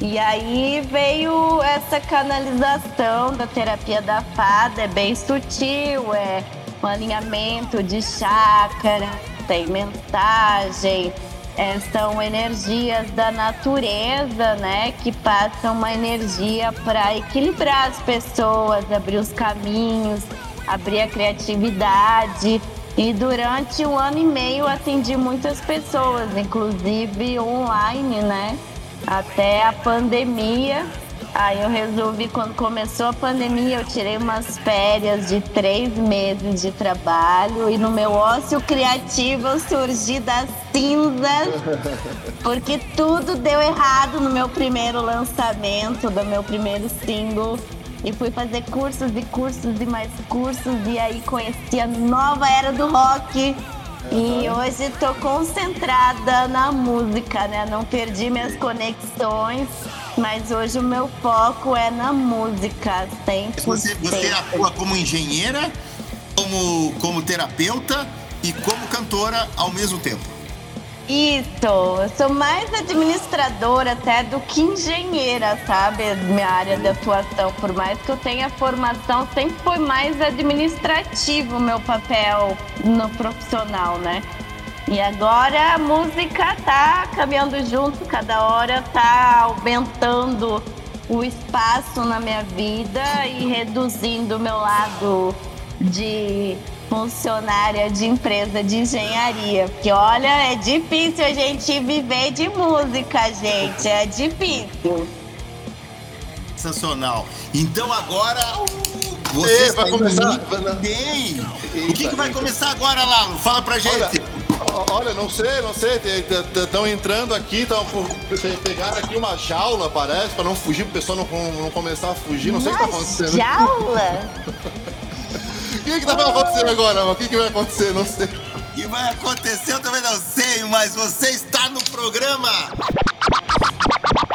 E aí veio essa canalização da terapia da fada, é bem sutil, é um alinhamento de chácara, tem mensagem, é, são energias da natureza, né, que passam uma energia para equilibrar as pessoas, abrir os caminhos, abrir a criatividade. E durante um ano e meio atendi muitas pessoas, inclusive online, né? até a pandemia. Aí eu resolvi, quando começou a pandemia, eu tirei umas férias de três meses de trabalho e no meu ócio criativo eu surgi das cinzas, porque tudo deu errado no meu primeiro lançamento, do meu primeiro single. E fui fazer cursos e cursos e mais cursos, e aí conheci a nova era do rock e hoje estou concentrada na música, né? Não perdi minhas conexões, mas hoje o meu foco é na música, 100%. Você, você atua como engenheira, como, como terapeuta e como cantora ao mesmo tempo. Isso, eu sou mais administradora até do que engenheira, sabe? Minha área de atuação, por mais que eu tenha formação, sempre foi mais administrativo o meu papel no profissional, né? E agora a música tá caminhando junto, cada hora tá aumentando o espaço na minha vida e reduzindo o meu lado de funcionária de empresa de engenharia. Porque olha, é difícil a gente viver de música, gente. É difícil. Sensacional. Então agora você Ei, vai começar. bem. O que, que vai começar agora, Lalo? Fala pra gente. Olha, olha, não sei, não sei. Estão entrando aqui, estão pegaram aqui uma jaula, parece, para não fugir, para o pessoal não, não começar a fugir. Não sei o que tá acontecendo. Jaula? O que, que tá acontecendo agora? O que, que vai acontecer? Não sei. O que vai acontecer eu também não sei, mas você está no programa.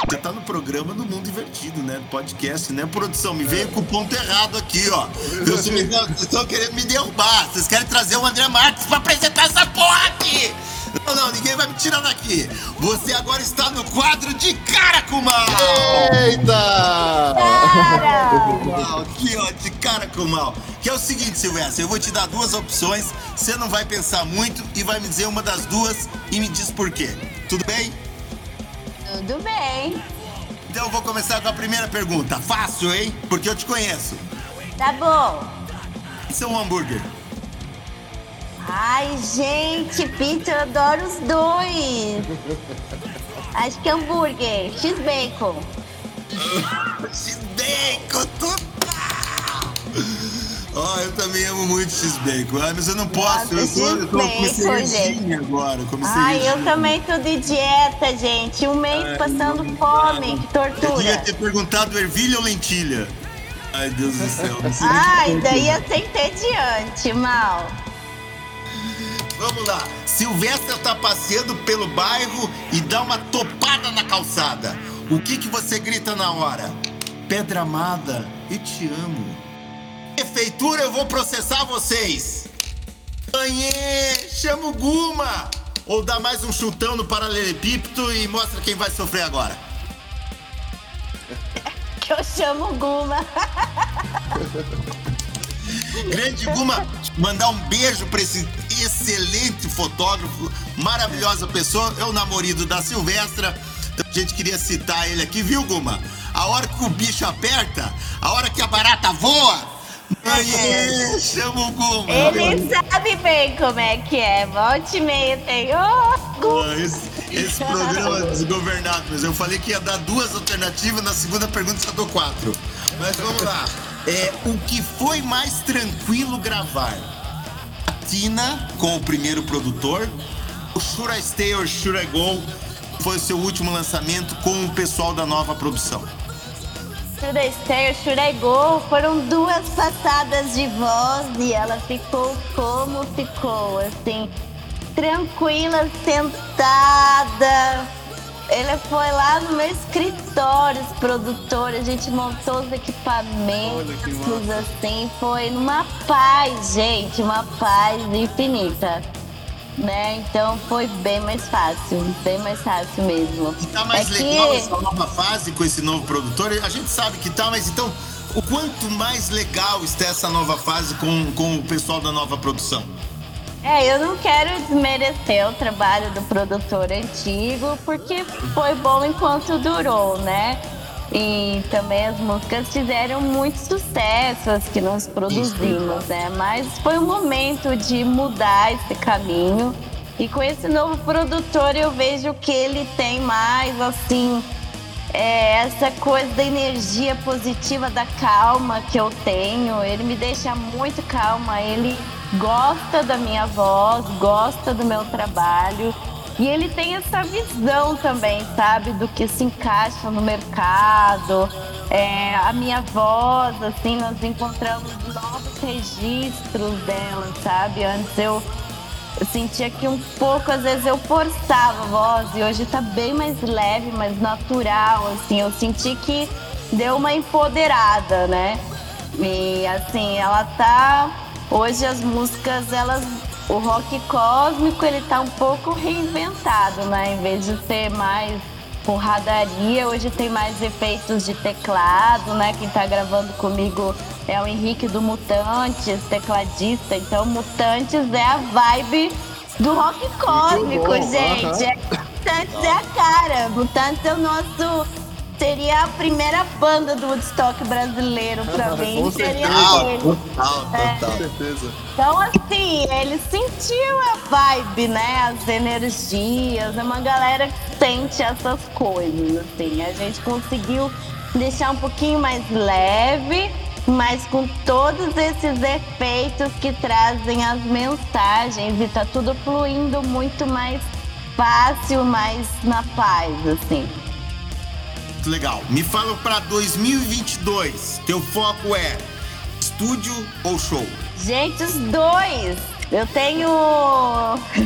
Você tá no programa do Mundo Invertido, né? Podcast, né? Produção, me veio com o ponto errado aqui, ó. Vocês estão querendo me derrubar. Vocês querem trazer o André Marques pra apresentar essa porra aqui. Não, não, ninguém vai me tirar daqui. Você agora está no quadro de cara com mal. Eita! Mal, aqui, ó, de cara com mal. Que é o seguinte, Silvestre, eu vou te dar duas opções. Você não vai pensar muito e vai me dizer uma das duas e me diz por quê. Tudo bem? Tudo bem. Então eu vou começar com a primeira pergunta. Fácil, hein? Porque eu te conheço. Tá bom. Isso é um hambúrguer. Ai, gente, pizza, eu adoro os dois. Acho que é hambúrguer, X-Bacon. X-Bacon total! Ó, eu também amo muito X-Bacon. Ah, mas eu não posso. Nossa, eu tô, eu tô com agora. Como Ai, eu também tô de dieta, gente. Um mês passando fome, que Eu devia tortura. ter perguntado ervilha ou lentilha. Ai, Deus do céu. não sei Ai, daí eu ser entediante, mal. Vamos lá. Silvestre tá passeando pelo bairro e dá uma topada na calçada. O que que você grita na hora? Pedra amada, eu te amo. Prefeitura, eu vou processar vocês. Ganhei! Chama o Guma! Ou dá mais um chutão no paralelepípedo e mostra quem vai sofrer agora. Que eu chamo Guma. Grande Guma, mandar um beijo pra esse excelente fotógrafo, maravilhosa pessoa, é o namorado da Silvestra. Então a gente queria citar ele aqui, viu, Guma? A hora que o bicho aperta, a hora que a barata voa, aí chama o Guma. Ele sabe bem como é que é. Volte e meia tem. Oh, Guma. Esse, esse programa é desgovernado, mas eu falei que ia dar duas alternativas, na segunda pergunta só dou quatro. Mas vamos lá. É, o que foi mais tranquilo gravar? A Tina com o primeiro produtor, o Should I Stay or Should I Go foi o seu último lançamento com o pessoal da nova produção. Should I Stay or Should I Go? Foram duas passadas de voz e ela ficou como ficou, assim, tranquila, sentada. Ele foi lá no meu escritório, os produtores, a gente montou os equipamentos, assim, foi numa paz, gente, uma paz infinita. Né? Então foi bem mais fácil, bem mais fácil mesmo. E tá mais É que- legal essa nova fase com esse novo produtor? A gente sabe que tá, mas então, o quanto mais legal está essa nova fase com, com o pessoal da nova produção? É, eu não quero desmerecer o trabalho do produtor antigo, porque foi bom enquanto durou, né? E também as músicas fizeram muito sucesso, as que nós produzimos, né? Mas foi um momento de mudar esse caminho. E com esse novo produtor eu vejo que ele tem mais, assim, é, essa coisa da energia positiva, da calma que eu tenho. Ele me deixa muito calma. Ele gosta da minha voz, gosta do meu trabalho. E ele tem essa visão também, sabe, do que se encaixa no mercado. É, a minha voz, assim, nós encontramos novos registros dela, sabe? Antes eu eu sentia que um pouco, às vezes, eu forçava a voz e hoje tá bem mais leve, mais natural, assim. Eu senti que deu uma empoderada, né? E, assim, ela tá... Hoje as músicas, elas... O rock cósmico, ele tá um pouco reinventado, né? Em vez de ser mais porradaria, hoje tem mais efeitos de teclado, né? Quem tá gravando comigo é o Henrique do Mutantes, tecladista. Então, Mutantes é a vibe do rock cósmico, gente. É, Mutantes é a cara. Mutantes é o nosso. Seria a primeira banda do Woodstock brasileiro pra mim. Com Seria certeza. ele. Total, É. total. Com certeza. Então, assim, ele sentiu a vibe, né? As energias. É uma galera que sente essas coisas, assim. A gente conseguiu deixar um pouquinho mais leve, mas com todos esses efeitos que trazem as mensagens. E tá tudo fluindo muito mais fácil, mais na paz, assim. Muito legal. Me fala pra 2022, teu foco é estúdio ou show? Gente, os dois. Eu tenho.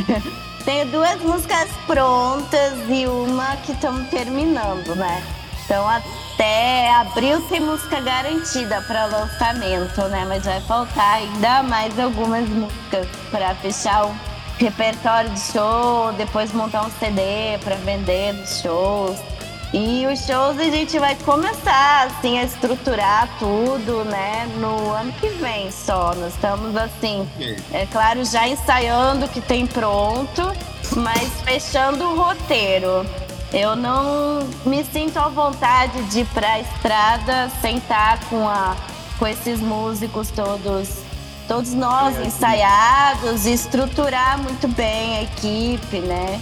tenho duas músicas prontas e uma que estamos terminando, né? Então até abril tem música garantida para lançamento, né? Mas vai faltar ainda mais algumas músicas para fechar o repertório de show, depois montar um CD para vender nos shows. E os shows a gente vai começar assim a estruturar tudo, né, no ano que vem só. Nós estamos assim, é claro, já ensaiando o que tem pronto, mas fechando o roteiro. Eu não me sinto à vontade de ir pra estrada, sentar com, a, com esses músicos todos, todos nós ensaiados e estruturar muito bem a equipe, né?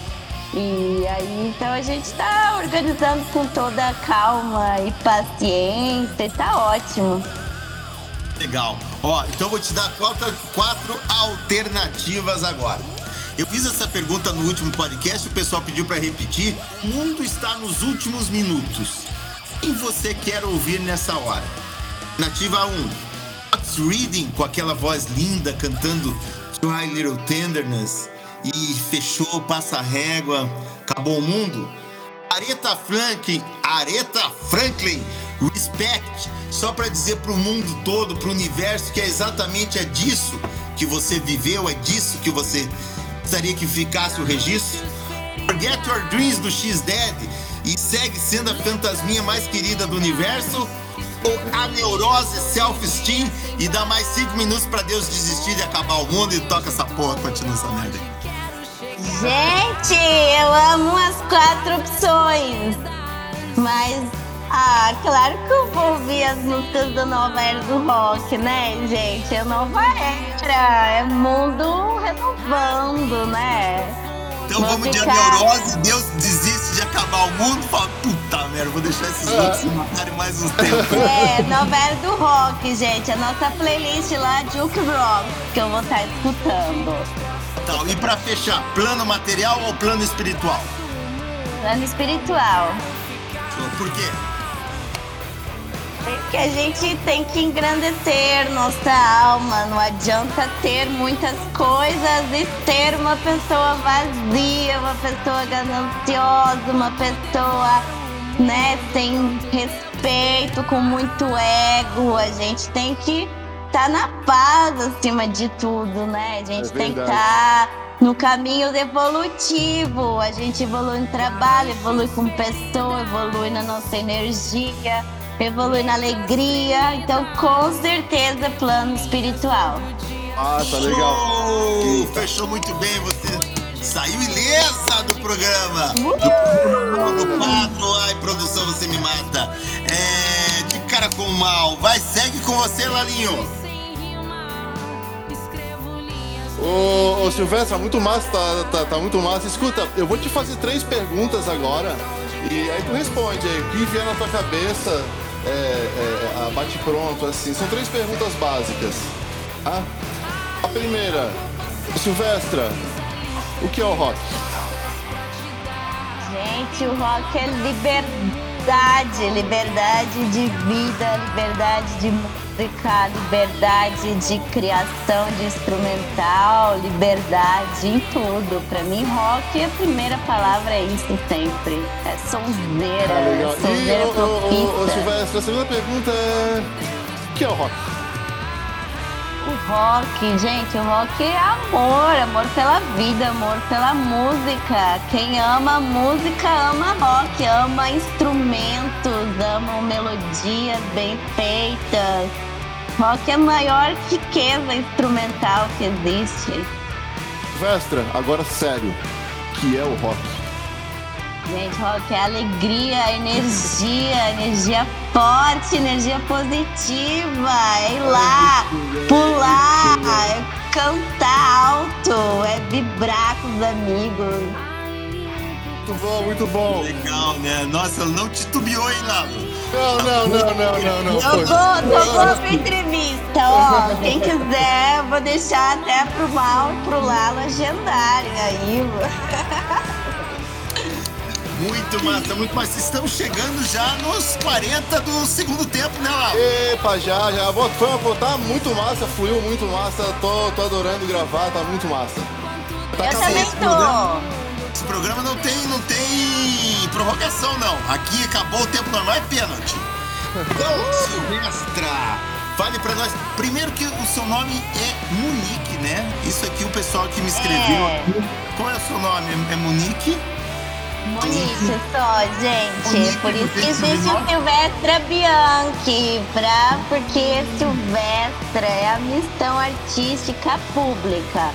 E aí, então a gente tá organizando com toda calma e paciência e tá ótimo. Legal. Ó, então vou te dar quatro, quatro alternativas agora. Eu fiz essa pergunta no último podcast, o pessoal pediu pra repetir. O mundo está nos últimos minutos. Quem você quer ouvir nessa hora? Nativa 1, Otis Reading com aquela voz linda cantando Try Little Tenderness e fechou, passa a régua, acabou o mundo. Aretha Franklin, Aretha Franklin, Respect, só para dizer pro mundo todo, pro universo que é exatamente é disso que você viveu, é disso que você gostaria que ficasse o registro. Forget Your Dreams do X-Dead e segue sendo a fantasminha mais querida do universo ou a neurose self-esteem e dá mais cinco minutos pra Deus desistir de acabar o mundo e toca essa porra, continua essa merda aí. Gente, eu amo as quatro opções. Mas, ah, claro que eu vou ouvir as músicas da nova era do rock, né, gente? É nova era, é mundo renovando, né? Então Vou vamos de ficar- neurose, Deus desiste de acabar o mundo, fala, puta merda, vou deixar esses outros se matarem mais uns tempos. É, nova era do rock, gente. A nossa playlist lá, Juke Rock, que eu vou estar escutando. E pra fechar, plano material ou plano espiritual? Plano espiritual. Por quê? Porque a gente tem que engrandecer nossa alma. Não adianta ter muitas coisas e ter uma pessoa vazia, uma pessoa gananciosa, uma pessoa, né, sem respeito, com muito ego. A gente tem que estar na paz acima de tudo, né? A gente É tem que estar no caminho evolutivo. A gente evolui no trabalho, evolui como pessoa, evolui na nossa energia, evolui na alegria. Então, com certeza, plano espiritual. Ah, tá legal. Show! Fechou muito bem, você saiu ilesa do programa. Uh! Do quadro, ai, produção, você me mata. É, de cara com mal. Vai, segue com você, Lalinho. Ô, ô Silvestre, muito massa, tá, tá, tá muito massa. Escuta, eu vou te fazer três perguntas agora e aí tu responde aí. O que vier na tua cabeça, é, é, bate pronto, assim. São três perguntas básicas. Tá? A primeira, Silvestra, o que é o rock? Gente, o rock é liberdade, liberdade de vida, liberdade de música, liberdade de criação de instrumental, liberdade em tudo. Pra mim, rock, a primeira palavra é isso sempre. É sonzeira, é E, sonzeira ô, ô, profissa. Silvestre, a segunda pergunta é: o que é o rock? Rock, gente, o rock é amor, amor pela vida, amor pela música. Quem ama música ama rock, ama instrumentos, ama melodias bem feitas. Rock é a maior riqueza instrumental que existe. Silvestra, agora sério, que é o rock? Gente, rock é alegria, energia, energia forte, energia positiva. É ir lá, pular, é cantar alto, é vibrar com os amigos. Muito bom, muito bom. Legal, né? Nossa, não titubeou, hein, Lalo? Não, não, não, não, não, não. Eu vou, tô boa pra entrevista, ó. Quem quiser, eu vou deixar até pro Mal pro Lalo agendarem aí. Muito massa, muito massa. Estamos chegando já nos 40 do segundo tempo, né, Lalo? Epa, já, já. Foi, pô, tá muito massa, fluiu muito massa. Tô, tô adorando gravar, tá muito massa. Tá Eu acabando. também esse programa. tô. Esse programa não tem, não tem prorrogação, não. Aqui acabou o tempo normal, é pênalti. Então, Silvestra, fale pra nós. Primeiro que o seu nome é Munique, né? Isso aqui o pessoal que me escreveu É. Qual é o seu nome? É é Monique só, gente. Monique, Por isso que existe o? Silvestra Bianchi, pra, porque Silvestra é a missão artística pública.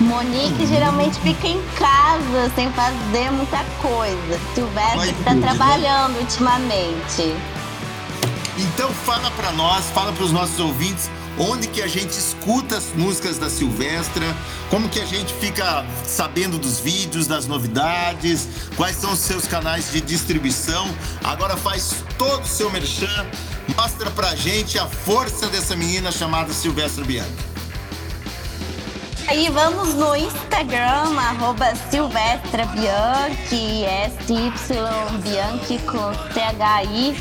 Monique Uhum. geralmente fica em casa sem fazer muita coisa. Silvestra Vai está né? trabalhando ultimamente. Então fala pra nós, fala pros nossos ouvintes onde que a gente escuta as músicas da Silvestra, como que a gente fica sabendo dos vídeos, das novidades, quais são os seus canais de distribuição. Agora faz todo o seu merchan, mostra pra gente a força dessa menina chamada Silvestra Bianchi. Aí vamos no Instagram, arroba Silvestra Bianchi, S-Y Bianchi com C-H-I.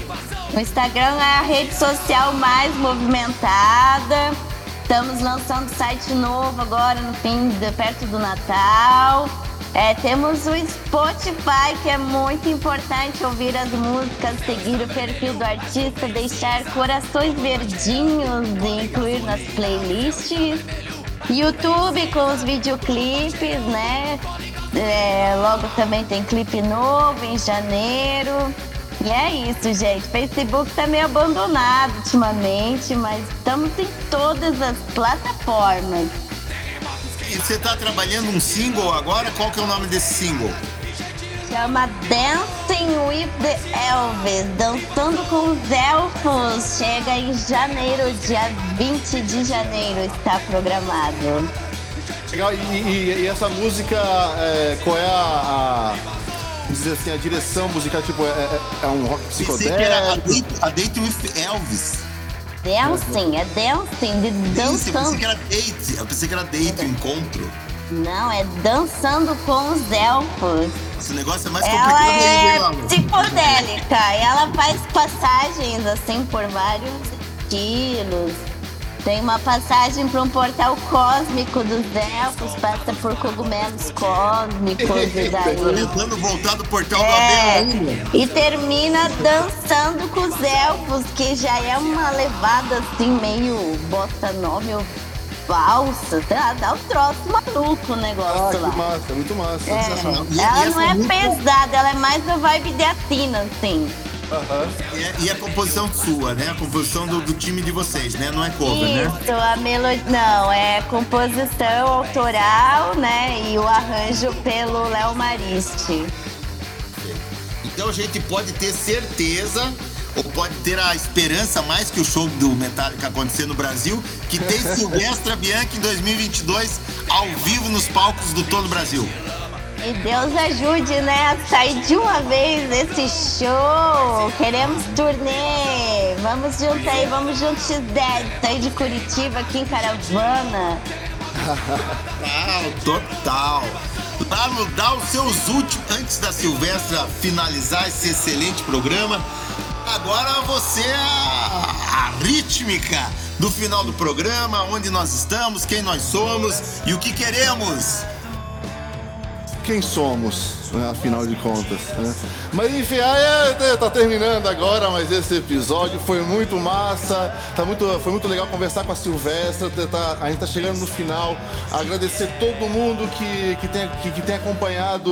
O Instagram é a rede social mais movimentada. Estamos lançando site novo agora no fim, perto do Natal. É, temos o Spotify, que é muito importante ouvir as músicas, seguir o perfil do artista, deixar corações verdinhos e incluir nas playlists. YouTube com os videoclipes, né? É, logo também tem clipe novo em janeiro. E é isso, gente. Facebook tá meio abandonado ultimamente, mas estamos em todas as plataformas. E você tá trabalhando um single agora? Qual que é o nome desse single? Chama Dancing with the Elvis, dançando com os elfos. Chega em janeiro, dia 20 de janeiro está programado. Legal, e, e- e essa música, é, qual é a, a- vamos dizer assim, a direção musical, tipo, é, é- é um rock Pensei que era a psicodélico? date, a date with Elvis. Dancing, é dancing, de Isso, eu pensei dançando. que era date. Eu pensei que era date, um encontro. Não, é dançando com os elfos. Esse negócio é mais Ela complicado é ainda, hein, psicodélica e ela faz passagens assim por vários estilos. Tem uma passagem para um portal cósmico dos elfos, passa por cogumelos cósmicos e daí. Tentando voltar do portal É, e termina dançando com os elfos, que já é uma levada assim meio bossa nova, meio falsa. Dá, dá um troço maluco o Ah, negócio lá. que massa, muito massa. É. E- ela não é pesada, ela é mais a vibe de Atina, assim. Aham. E, é- e a composição sua, né? A composição do, do time de vocês, né? Não é cover, né? Isso, a melodia. Não, é composição autoral, né? E o arranjo pelo Léo Mariste. Então a gente pode ter certeza, ou pode ter a esperança, mais que o show do Metallica acontecer no Brasil, que tem Silvestra Bianchi em 2022 ao vivo nos palcos do todo o Brasil. E Deus ajude, né, a sair de uma vez esse show. Queremos turnê. Vamos junto aí, vamos junto X10. Sair de Curitiba aqui em caravana. Total, total. Lá no Dá os seus últimos, antes da Silvestra finalizar esse excelente programa, agora você é a, a rítmica do final do programa, onde nós estamos, quem nós somos e o que queremos. Quem somos, né, afinal de contas. Né? Mas enfim, aí, é, tá terminando agora, mas esse episódio foi muito massa. Tá muito, foi muito legal conversar com a Silvestra. tá- tá- a gente tá chegando no final. Agradecer todo mundo que, que, tem, que, que tem acompanhado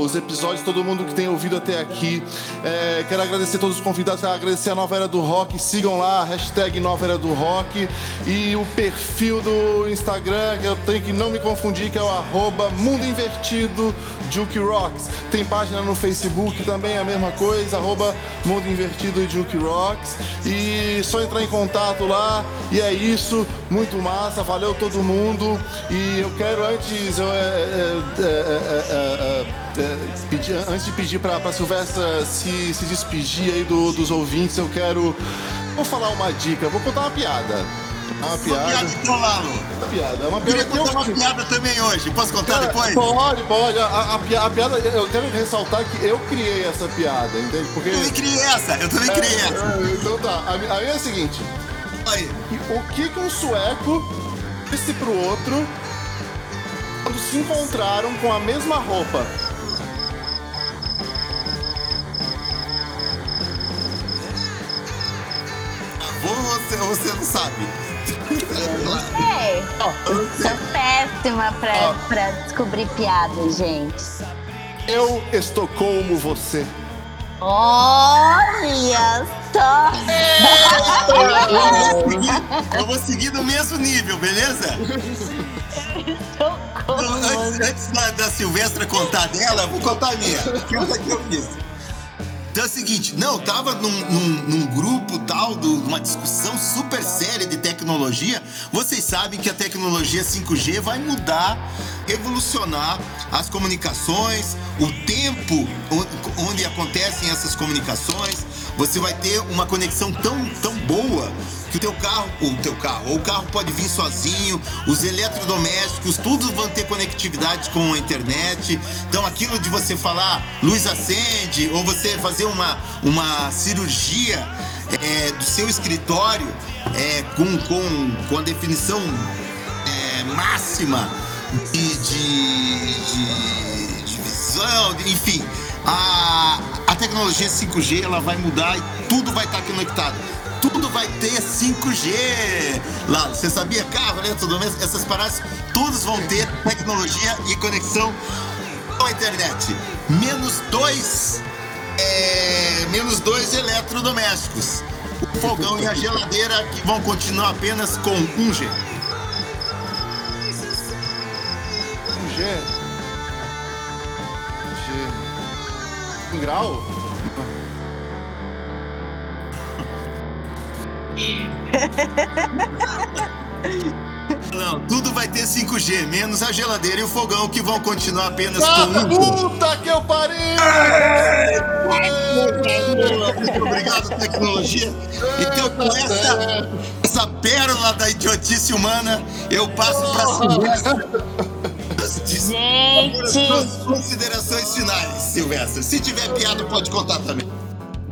os episódios, todo mundo que tem ouvido até aqui. É, quero agradecer todos os convidados, quero agradecer a Nova Era do Rock. Sigam lá, hashtag Nova Era do Rock. E o perfil do Instagram, que eu tenho que não me confundir, que é o arroba Mundo Invertido Juke Rocks. Tem página no Facebook também, a mesma coisa, arroba Mundo Invertido Juke Rocks. E só entrar em contato lá. E é isso, muito massa, valeu todo mundo. E eu quero antes, eu, é, é, é, é, é, é, pedir- antes de pedir pra Silvestra se, se despedir aí do- dos ouvintes, eu quero. Vou falar uma dica, vou contar uma piada. Uma piada. Piada então, Lalo. Uma piada. Uma Eu queria piada eu contar uma piada também hoje. Posso contar Cara, depois? Pode, pode. A, a- a pi- a piada, eu quero ressaltar que eu criei essa piada, entende? Porque. Eu também criei essa, eu também criei essa. É, então tá, a, a minha é a seguinte: Aí. o que, que um sueco disse pro outro quando se encontraram com a mesma roupa? Ou você, ou você não sabe? É, sou péssima pra, pra descobrir piada, gente. Eu Estocolmo você. Olha só! Eu vou seguir- Eu vou seguir no mesmo nível, beleza? Antes, antes da, da Silvestra contar dela, eu vou contar a minha. Que essa que eu fiz. Então é o seguinte, não, eu tava num, num- num grupo tal, de uma discussão super séria de tecnologia. Vocês sabem que a tecnologia 5G vai mudar, revolucionar as comunicações, o tempo on- onde acontecem essas comunicações. você vai ter uma conexão tão, tão boa que o teu carro, o teu carro, ou o carro pode vir sozinho, os eletrodomésticos, tudo vão ter conectividade com a internet. Então aquilo de você falar luz acende, ou você fazer uma, uma cirurgia é, do seu escritório é, com, com, com a definição é, máxima de, de, de, visão, enfim. A, a tecnologia 5G ela vai mudar e tudo vai estar conectado. Tudo vai ter 5G. Lá, você sabia? Carro, eletrodoméstico, essas paradas, todos vão ter tecnologia e conexão com a internet. Menos dois, é, menos dois eletrodomésticos. O fogão e a geladeira que vão continuar apenas com 1G. 1G. 1G. Em grau? Não, tudo vai ter 5G, menos a geladeira e o fogão que vão continuar apenas Ah, com 1G. puta que eu parei! Muito obrigado, tecnologia. Então, com essa, essa pérola da idiotice humana, eu passo para Silvestre. Gente, considerações finais, Silvestre. Se tiver piada, pode contar também.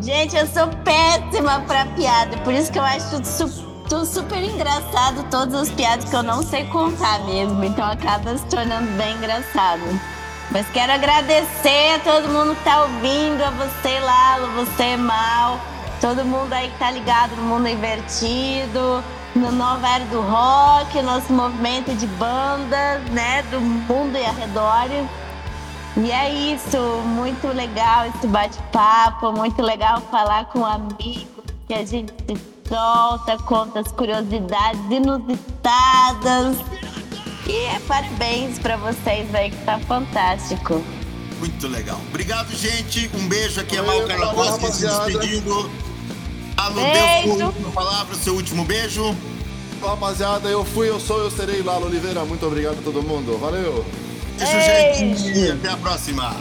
gente, eu sou péssima pra piada. Por isso que eu acho tudo, su- tudo super engraçado, todas as piadas que eu não sei contar mesmo. Então acaba se tornando bem engraçado. Mas quero agradecer a todo mundo que tá ouvindo, a você, Lalo, você, Mal, todo mundo aí que tá ligado no mundo invertido, no Nova Era do Rock, nosso movimento de bandas, né, do mundo e arredores. E é isso, muito legal esse bate-papo, muito legal falar com amigos, que a gente se solta, conta as curiosidades inusitadas. E é parabéns pra vocês aí, que tá fantástico. Muito legal. Obrigado, gente. Um beijo aqui, é Mal Carlakowski se despedindo. Alô, Beijo. Deus, última palavra, seu último beijo. Rapaziada, eu fui, eu sou, eu serei Lalo Oliveira. Muito obrigado a todo mundo. Valeu! Beijo, Beijo. gente. E até a próxima.